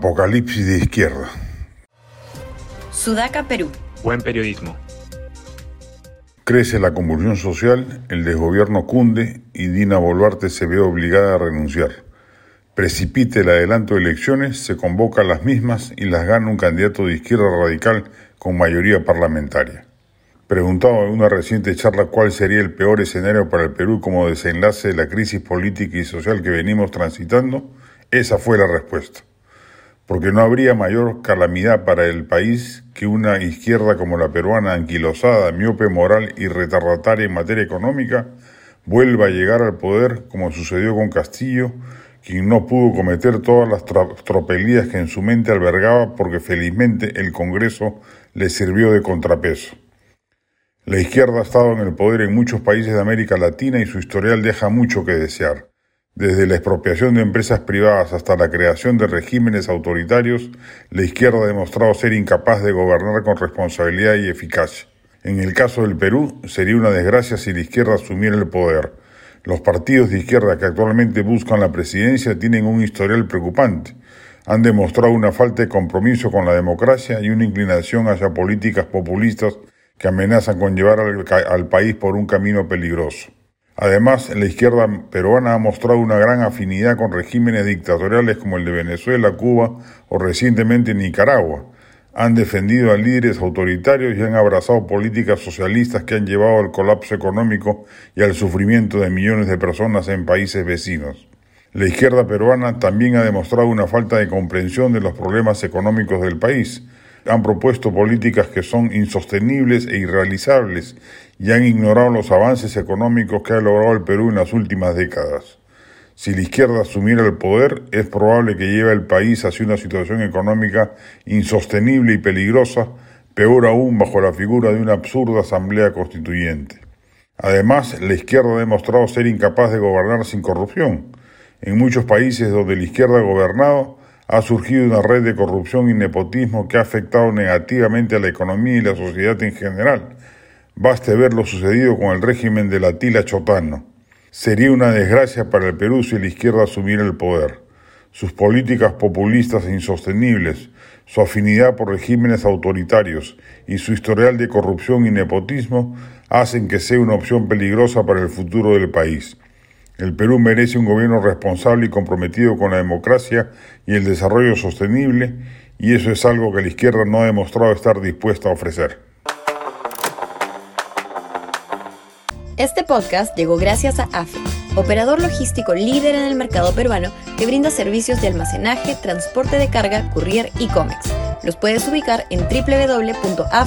Apocalipsis de izquierda. Sudaca, Perú. Buen periodismo. Crece la convulsión social, el desgobierno cunde y Dina Boluarte se ve obligada a renunciar. Precipite el adelanto de elecciones, se convoca a las mismas y las gana un candidato de izquierda radical con mayoría parlamentaria. Preguntado en una reciente charla cuál sería el peor escenario para el Perú como desenlace de la crisis política y social que venimos transitando, esa fue la respuesta porque no habría mayor calamidad para el país que una izquierda como la peruana, anquilosada, miope moral y retardataria en materia económica, vuelva a llegar al poder como sucedió con Castillo, quien no pudo cometer todas las tropelías que en su mente albergaba porque felizmente el Congreso le sirvió de contrapeso. La izquierda ha estado en el poder en muchos países de América Latina y su historial deja mucho que desear. Desde la expropiación de empresas privadas hasta la creación de regímenes autoritarios, la izquierda ha demostrado ser incapaz de gobernar con responsabilidad y eficacia. En el caso del Perú, sería una desgracia si la izquierda asumiera el poder. Los partidos de izquierda que actualmente buscan la presidencia tienen un historial preocupante. Han demostrado una falta de compromiso con la democracia y una inclinación hacia políticas populistas que amenazan con llevar al, al país por un camino peligroso. Además, la izquierda peruana ha mostrado una gran afinidad con regímenes dictatoriales como el de Venezuela, Cuba o recientemente Nicaragua. Han defendido a líderes autoritarios y han abrazado políticas socialistas que han llevado al colapso económico y al sufrimiento de millones de personas en países vecinos. La izquierda peruana también ha demostrado una falta de comprensión de los problemas económicos del país, han propuesto políticas que son insostenibles e irrealizables y han ignorado los avances económicos que ha logrado el Perú en las últimas décadas. Si la izquierda asumiera el poder, es probable que lleve al país hacia una situación económica insostenible y peligrosa, peor aún bajo la figura de una absurda asamblea constituyente. Además, la izquierda ha demostrado ser incapaz de gobernar sin corrupción. En muchos países donde la izquierda ha gobernado, ha surgido una red de corrupción y nepotismo que ha afectado negativamente a la economía y la sociedad en general. Baste ver lo sucedido con el régimen de la tila chotano. Sería una desgracia para el Perú si la izquierda asumiera el poder. Sus políticas populistas e insostenibles, su afinidad por regímenes autoritarios y su historial de corrupción y nepotismo hacen que sea una opción peligrosa para el futuro del país. El Perú merece un gobierno responsable y comprometido con la democracia y el desarrollo sostenible, y eso es algo que la izquierda no ha demostrado estar dispuesta a ofrecer. Este podcast llegó gracias a AFE, operador logístico líder en el mercado peruano que brinda servicios de almacenaje, transporte de carga, courier y cómics. Los puedes ubicar en www.afe.pe.